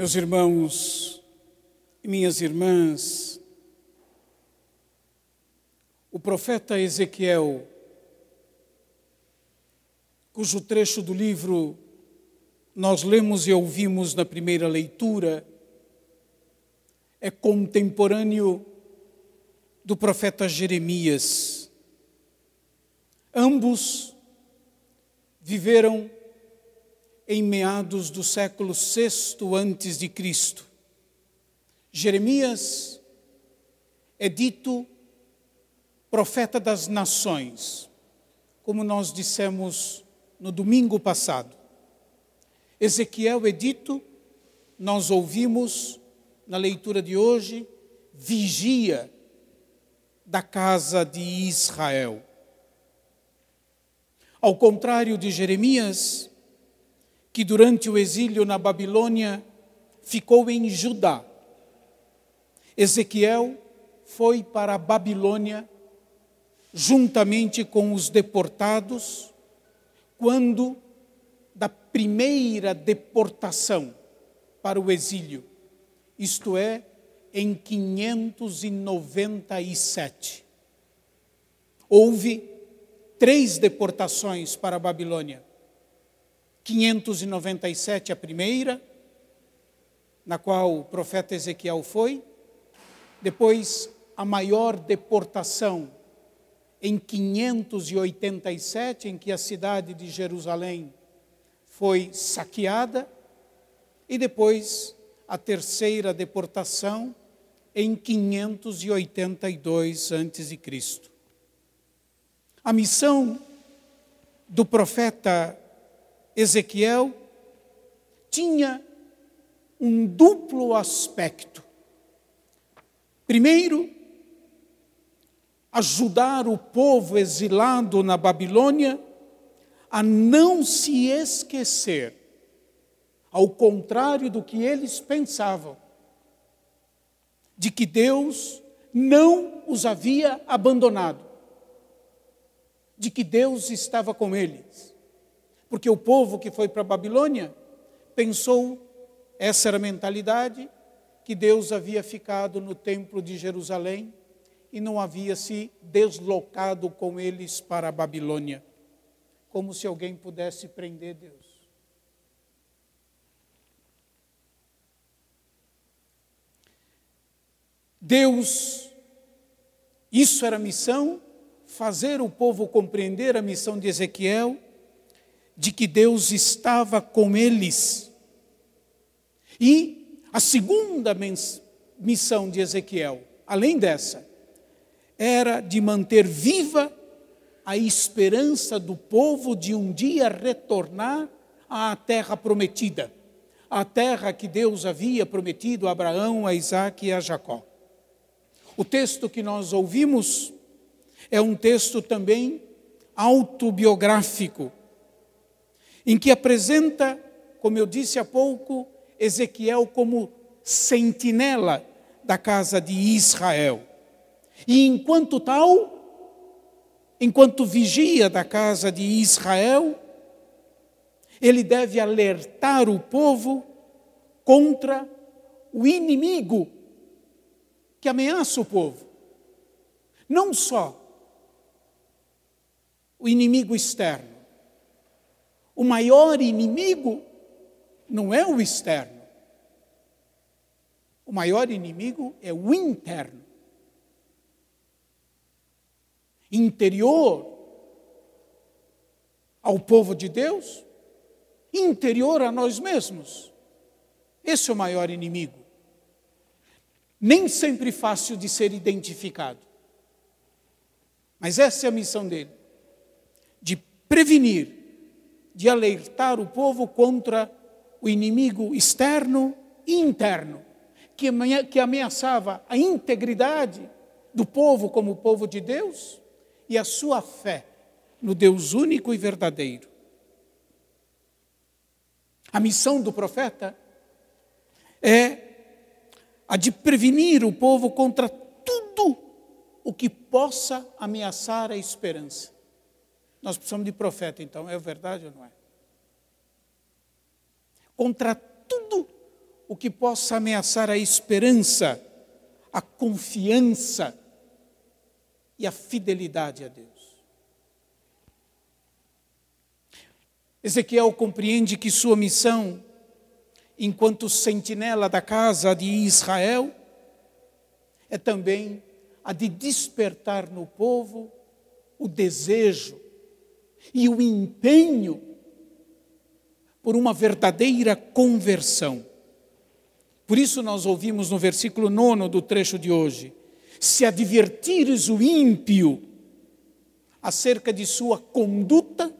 Meus irmãos e minhas irmãs, o profeta Ezequiel, cujo trecho do livro nós lemos e ouvimos na primeira leitura, é contemporâneo do profeta Jeremias. Ambos viveram em meados do século VI antes de Cristo. Jeremias é dito profeta das nações, como nós dissemos no domingo passado. Ezequiel é dito, nós ouvimos na leitura de hoje, vigia da casa de Israel. Ao contrário de Jeremias, que durante o exílio na Babilônia ficou em Judá. Ezequiel foi para a Babilônia juntamente com os deportados, quando da primeira deportação para o exílio, isto é, em 597. Houve três deportações para a Babilônia. 597 a primeira, na qual o profeta Ezequiel foi, depois a maior deportação em 587, em que a cidade de Jerusalém foi saqueada, e depois a terceira deportação em 582 a.C. A missão do profeta Ezequiel tinha um duplo aspecto. Primeiro, ajudar o povo exilado na Babilônia a não se esquecer, ao contrário do que eles pensavam, de que Deus não os havia abandonado, de que Deus estava com eles porque o povo que foi para a Babilônia pensou, essa era a mentalidade, que Deus havia ficado no templo de Jerusalém e não havia se deslocado com eles para a Babilônia, como se alguém pudesse prender Deus. Deus, isso era a missão, fazer o povo compreender a missão de Ezequiel de que Deus estava com eles. E a segunda missão de Ezequiel, além dessa, era de manter viva a esperança do povo de um dia retornar à terra prometida, a terra que Deus havia prometido a Abraão, a Isaac e a Jacó. O texto que nós ouvimos é um texto também autobiográfico, em que apresenta, como eu disse há pouco, Ezequiel como sentinela da casa de Israel. E enquanto tal, enquanto vigia da casa de Israel, ele deve alertar o povo contra o inimigo que ameaça o povo. Não só o inimigo externo, o maior inimigo não é o externo. O maior inimigo é o interno. Interior ao povo de Deus, interior a nós mesmos. Esse é o maior inimigo. Nem sempre fácil de ser identificado. Mas essa é a missão dele: de prevenir de alertar o povo contra o inimigo externo e interno, que ameaçava a integridade do povo como povo de Deus e a sua fé no Deus único e verdadeiro. A missão do profeta é a de prevenir o povo contra tudo o que possa ameaçar a esperança. Nós precisamos de profeta, então, é verdade ou não é? Contra tudo o que possa ameaçar a esperança, a confiança e a fidelidade a Deus. Ezequiel compreende que sua missão, enquanto sentinela da casa de Israel, é também a de despertar no povo o desejo e o empenho por uma verdadeira conversão. Por isso, nós ouvimos no versículo 9 do trecho de hoje: Se advertires o ímpio acerca de sua conduta,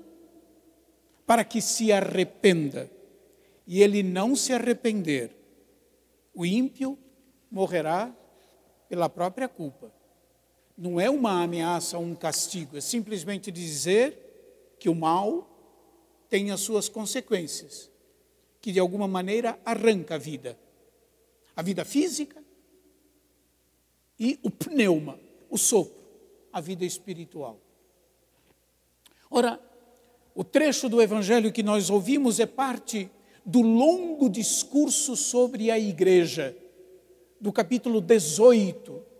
para que se arrependa, e ele não se arrepender, o ímpio morrerá pela própria culpa. Não é uma ameaça, um castigo, é simplesmente dizer que o mal tem as suas consequências, que de alguma maneira arranca a vida. A vida física e o pneuma, o sopro, a vida espiritual. Ora, o trecho do evangelho que nós ouvimos é parte do longo discurso sobre a igreja do capítulo 18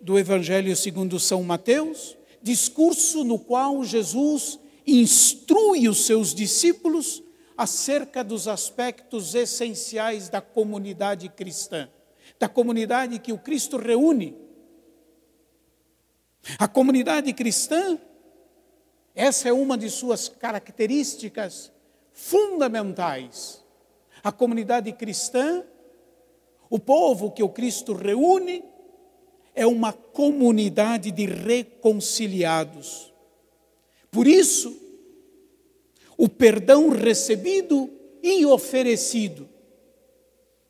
do Evangelho segundo São Mateus, discurso no qual Jesus instrui os seus discípulos acerca dos aspectos essenciais da comunidade cristã, da comunidade que o Cristo reúne. A comunidade cristã, essa é uma de suas características fundamentais. A comunidade cristã o povo que o Cristo reúne é uma comunidade de reconciliados. Por isso, o perdão recebido e oferecido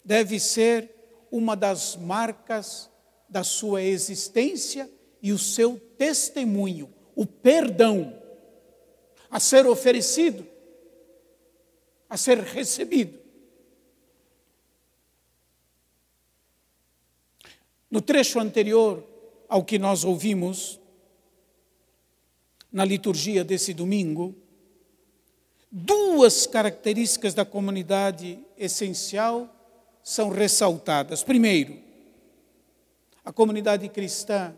deve ser uma das marcas da sua existência e o seu testemunho, o perdão a ser oferecido, a ser recebido. No trecho anterior ao que nós ouvimos, na liturgia desse domingo, duas características da comunidade essencial são ressaltadas. Primeiro, a comunidade cristã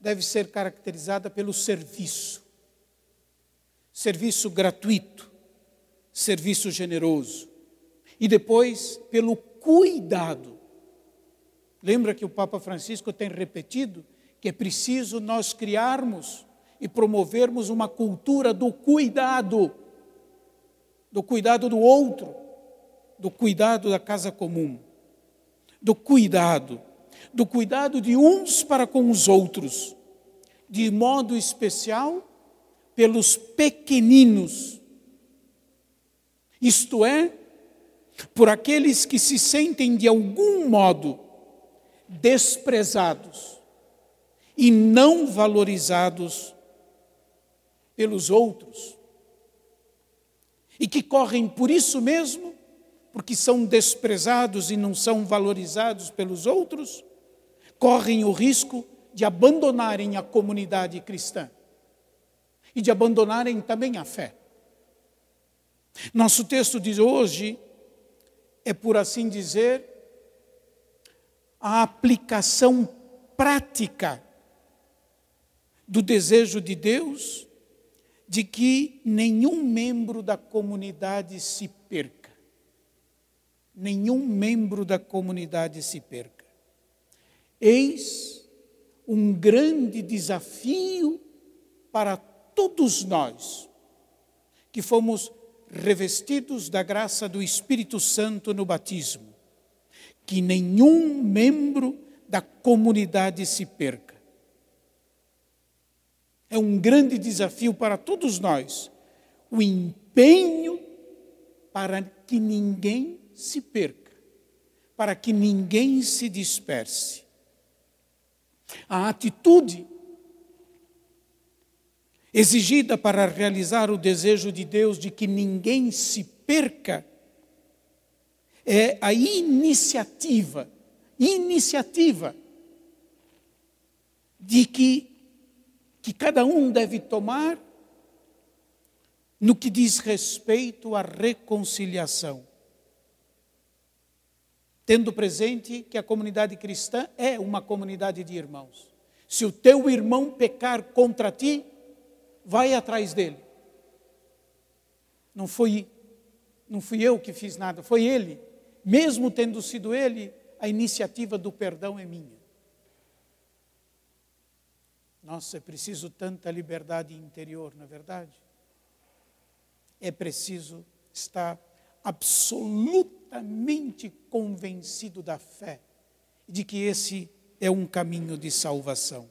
deve ser caracterizada pelo serviço. Serviço gratuito, serviço generoso. E depois, pelo cuidado Lembra que o Papa Francisco tem repetido que é preciso nós criarmos e promovermos uma cultura do cuidado, do cuidado do outro, do cuidado da casa comum, do cuidado, do cuidado de uns para com os outros, de modo especial pelos pequeninos, isto é, por aqueles que se sentem de algum modo desprezados e não valorizados pelos outros. E que correm por isso mesmo, porque são desprezados e não são valorizados pelos outros, correm o risco de abandonarem a comunidade cristã e de abandonarem também a fé. Nosso texto de hoje é, por assim dizer, a aplicação prática do desejo de Deus de que nenhum membro da comunidade se perca. Nenhum membro da comunidade se perca. Eis um grande desafio para todos nós que fomos revestidos da graça do Espírito Santo no batismo que nenhum membro da comunidade se perca. É um grande desafio para todos nós, o empenho para que ninguém se perca, para que ninguém se disperse. A atitude exigida para realizar o desejo de Deus de que ninguém se perca é a iniciativa, iniciativa de que, que cada um deve tomar no que diz respeito à reconciliação. tendo presente que a comunidade cristã é uma comunidade de irmãos. Se o teu irmão pecar contra ti, vai atrás dele. Não foi não fui eu que fiz nada, foi ele. Mesmo tendo sido ele, a iniciativa do perdão é minha. Nossa, é preciso tanta liberdade interior, na é verdade? É preciso estar absolutamente convencido da fé, de que esse é um caminho de salvação.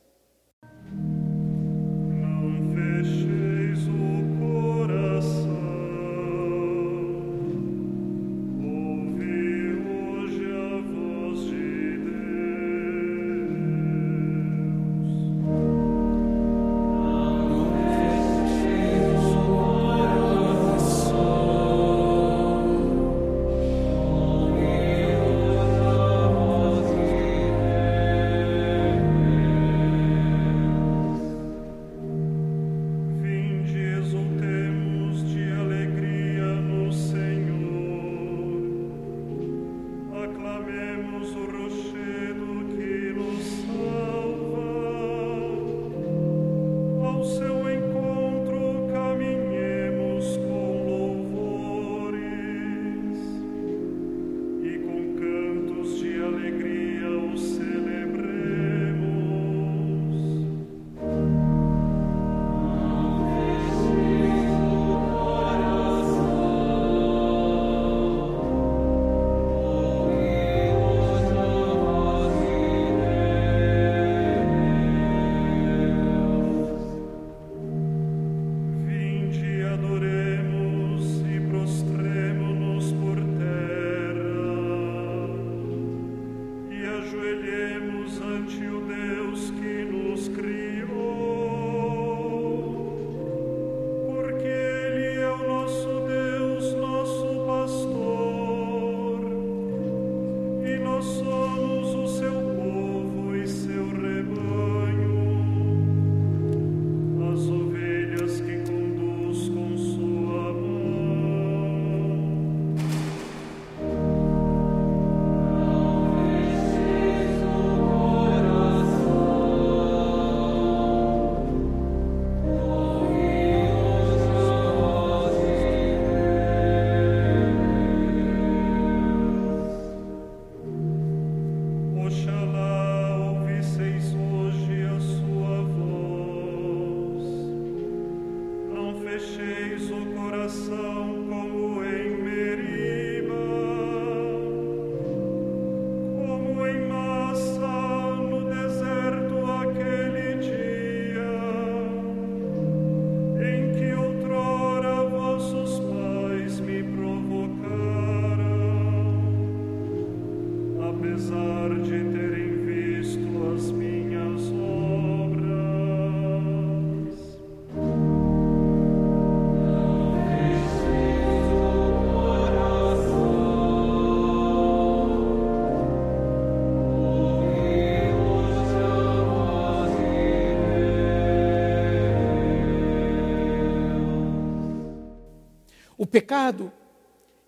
Pecado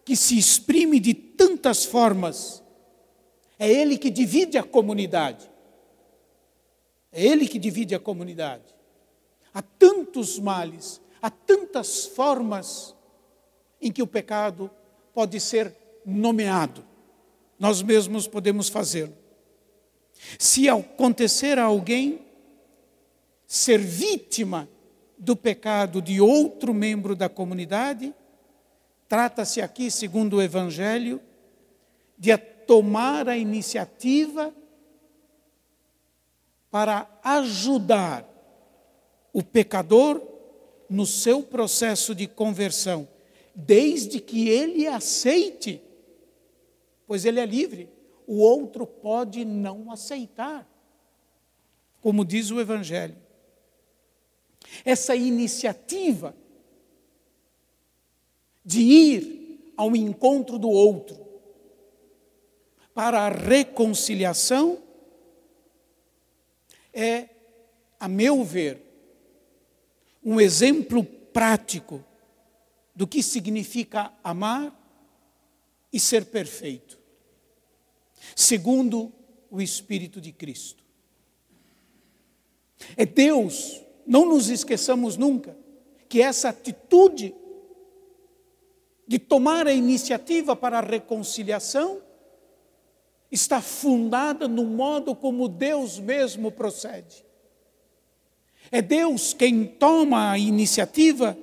que se exprime de tantas formas, é ele que divide a comunidade. É ele que divide a comunidade. Há tantos males, há tantas formas em que o pecado pode ser nomeado. Nós mesmos podemos fazê-lo. Se acontecer a alguém ser vítima do pecado de outro membro da comunidade, trata-se aqui, segundo o Evangelho, de tomar a iniciativa para ajudar o pecador no seu processo de conversão, desde que ele aceite, pois ele é livre. O outro pode não aceitar, como diz o Evangelho. Essa iniciativa de ir ao encontro do outro para a reconciliação é, a meu ver, um exemplo prático do que significa amar e ser perfeito. segundo o Espírito de Cristo. É Deus, não nos esqueçamos nunca, que essa atitude de tomar a iniciativa para a reconciliação está fundada no modo como Deus mesmo procede. É Deus quem toma a iniciativa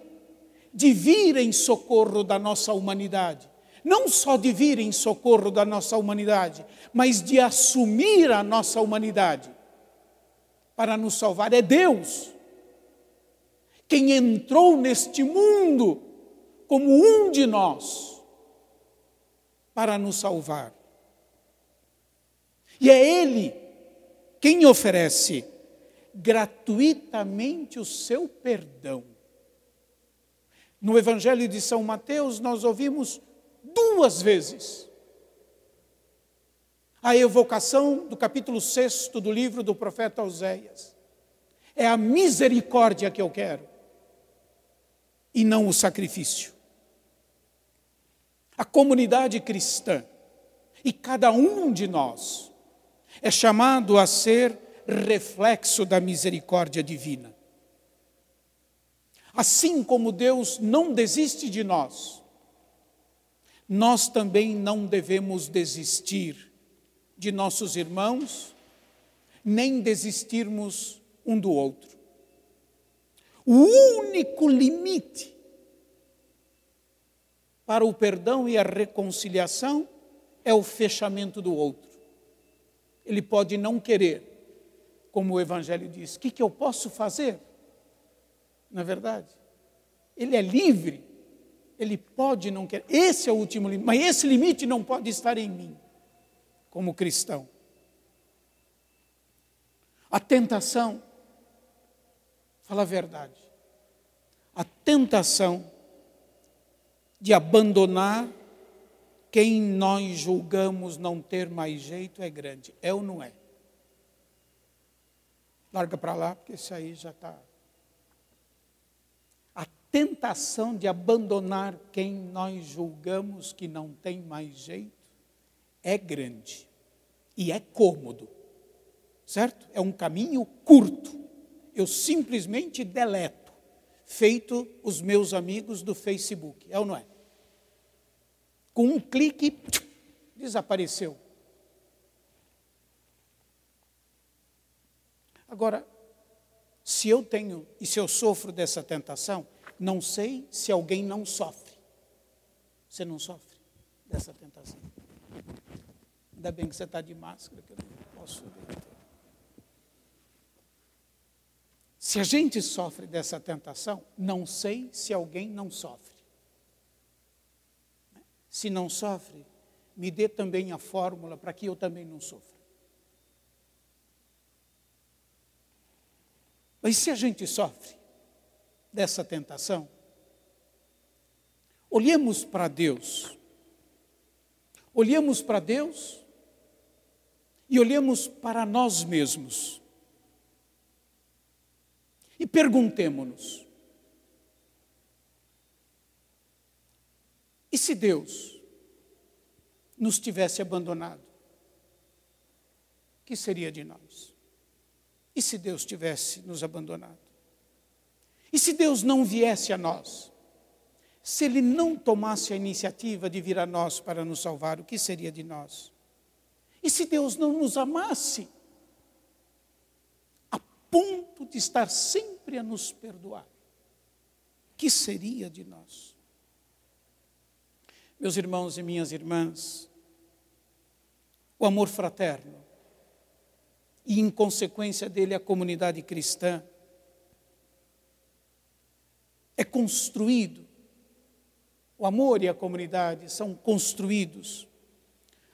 de vir em socorro da nossa humanidade. Não só de vir em socorro da nossa humanidade, mas de assumir a nossa humanidade para nos salvar. É Deus quem entrou neste mundo como um de nós para nos salvar. E é Ele quem oferece gratuitamente o seu perdão. No Evangelho de São Mateus, nós ouvimos duas vezes a evocação do capítulo 6 do livro do profeta Oséias. É a misericórdia que eu quero, e não o sacrifício. A comunidade cristã e cada um de nós é chamado a ser reflexo da misericórdia divina. Assim como Deus não desiste de nós, nós também não devemos desistir de nossos irmãos, nem desistirmos um do outro. O único limite para o perdão e a reconciliação é o fechamento do outro. Ele pode não querer, como o Evangelho diz. O que, que eu posso fazer? Na é verdade, ele é livre, ele pode não querer. Esse é o último limite, mas esse limite não pode estar em mim, como cristão. A tentação, fala a verdade, a tentação de abandonar quem nós julgamos não ter mais jeito é grande. É ou não é? Larga para lá, porque isso aí já está. A tentação de abandonar quem nós julgamos que não tem mais jeito é grande. E é cômodo. Certo? É um caminho curto. Eu simplesmente deleto, feito os meus amigos do Facebook. É ou não é? com um clique, desapareceu. Agora, se eu tenho e se eu sofro dessa tentação, não sei se alguém não sofre. Você não sofre dessa tentação. Ainda bem que você está de máscara, que eu não posso ver. Se a gente sofre dessa tentação, não sei se alguém não sofre. Se não sofre, me dê também a fórmula para que eu também não sofra. Mas se a gente sofre dessa tentação, olhemos para Deus. Olhemos para Deus e olhemos para nós mesmos. E perguntemo-nos: E se Deus nos tivesse abandonado? O que seria de nós? E se Deus tivesse nos abandonado? E se Deus não viesse a nós? Se Ele não tomasse a iniciativa de vir a nós para nos salvar, o que seria de nós? E se Deus não nos amasse, ponto de estar sempre a nos perdoar, que seria de nós? Meus irmãos e minhas irmãs, o amor fraterno e, em consequência dele, a comunidade cristã é construído, o amor e a comunidade são construídos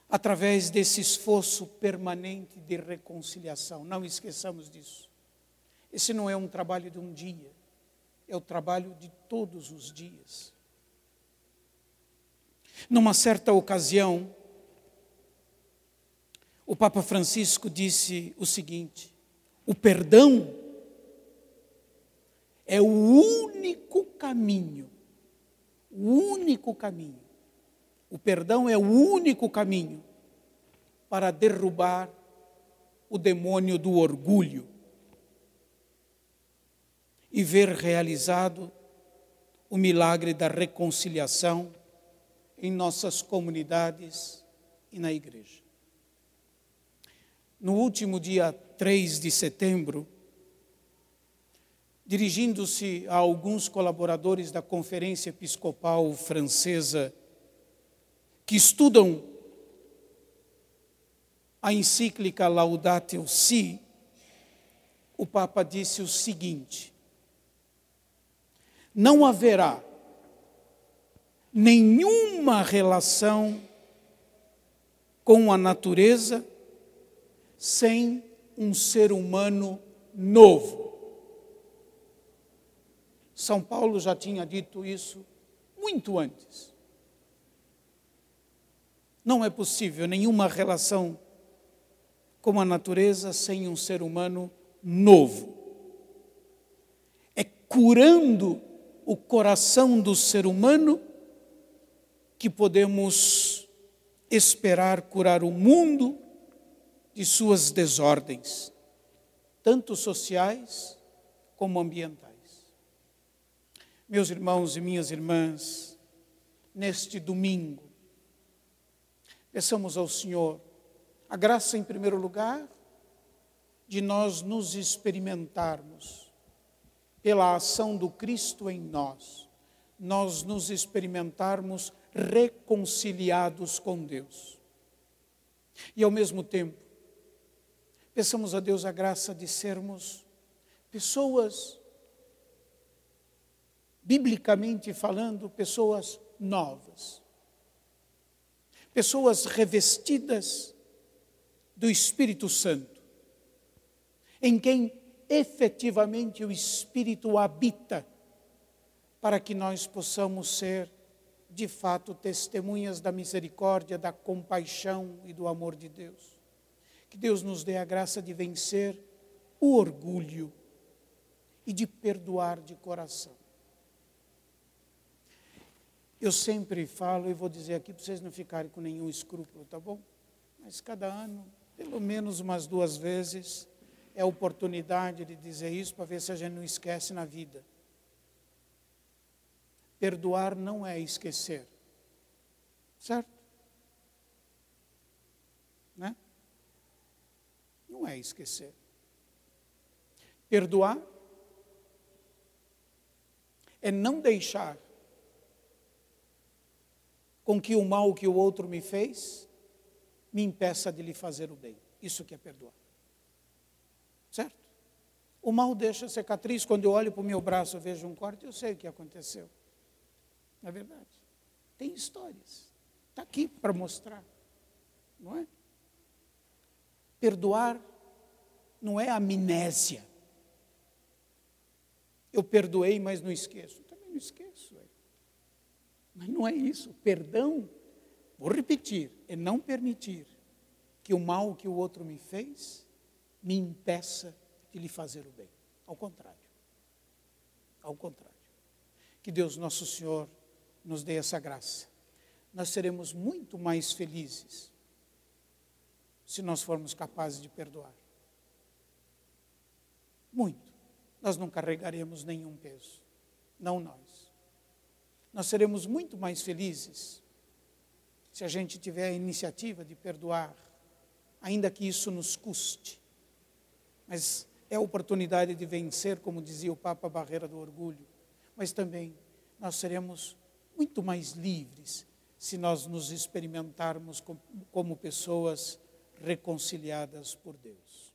através desse esforço permanente de reconciliação. Não esqueçamos disso. Esse não é um trabalho de um dia, é o trabalho de todos os dias. Numa certa ocasião, o Papa Francisco disse o seguinte: o perdão é o único caminho, o único caminho. O perdão é o único caminho para derrubar o demônio do orgulho e ver realizado o milagre da reconciliação em nossas comunidades e na igreja. No último dia 3 de setembro, dirigindo-se a alguns colaboradores da Conferência Episcopal Francesa que estudam a encíclica Laudatio Si, o Papa disse o seguinte: não haverá nenhuma relação com a natureza sem um ser humano novo. São Paulo já tinha dito isso muito antes. Não é possível nenhuma relação com a natureza sem um ser humano novo. É curando o coração do ser humano que podemos esperar curar o mundo de suas desordens, tanto sociais como ambientais. Meus irmãos e minhas irmãs, neste domingo, peçamos ao Senhor a graça, em primeiro lugar, de nós nos experimentarmos pela ação do Cristo em nós, nós nos experimentarmos reconciliados com Deus. E ao mesmo tempo, peçamos a Deus a graça de sermos pessoas, biblicamente falando, pessoas novas, pessoas revestidas do Espírito Santo, em quem efetivamente o Espírito habita, para que nós possamos ser, de fato, testemunhas da misericórdia, da compaixão e do amor de Deus. Que Deus nos dê a graça de vencer o orgulho e de perdoar de coração. Eu sempre falo e vou dizer aqui para vocês não ficarem com nenhum escrúpulo, tá bom? Mas cada ano pelo menos umas duas vezes, é a oportunidade de dizer isso para ver se a gente não esquece na vida. Perdoar não é esquecer. Certo? Né? Não é esquecer. Perdoar é não deixar com que o mal que o outro me fez me impeça de lhe fazer o bem. Isso que é perdoar. Certo? O mal deixa cicatriz. Quando eu olho para o meu braço, e vejo um corte, eu sei o que aconteceu. Não é verdade? Tem histórias. Está aqui para mostrar. Não é? Perdoar não é amnésia. Eu perdoei, mas não esqueço. Eu também não esqueço. Mas não é isso. Perdão Vou repetir: é não permitir que o mal que o outro me fez me impeça de lhe fazer o bem. Ao contrário. Ao contrário. Que Deus Nosso Senhor nos dê essa graça. Nós seremos muito mais felizes se nós formos capazes de perdoar. Muito. Nós não carregaremos nenhum peso. Não nós. Nós seremos muito mais felizes se a gente tiver a iniciativa de perdoar, ainda que isso nos custe. Mas é a oportunidade de vencer, como dizia o Papa, a barreira do orgulho. Mas também nós seremos muito mais livres se nós nos experimentarmos como pessoas reconciliadas por Deus.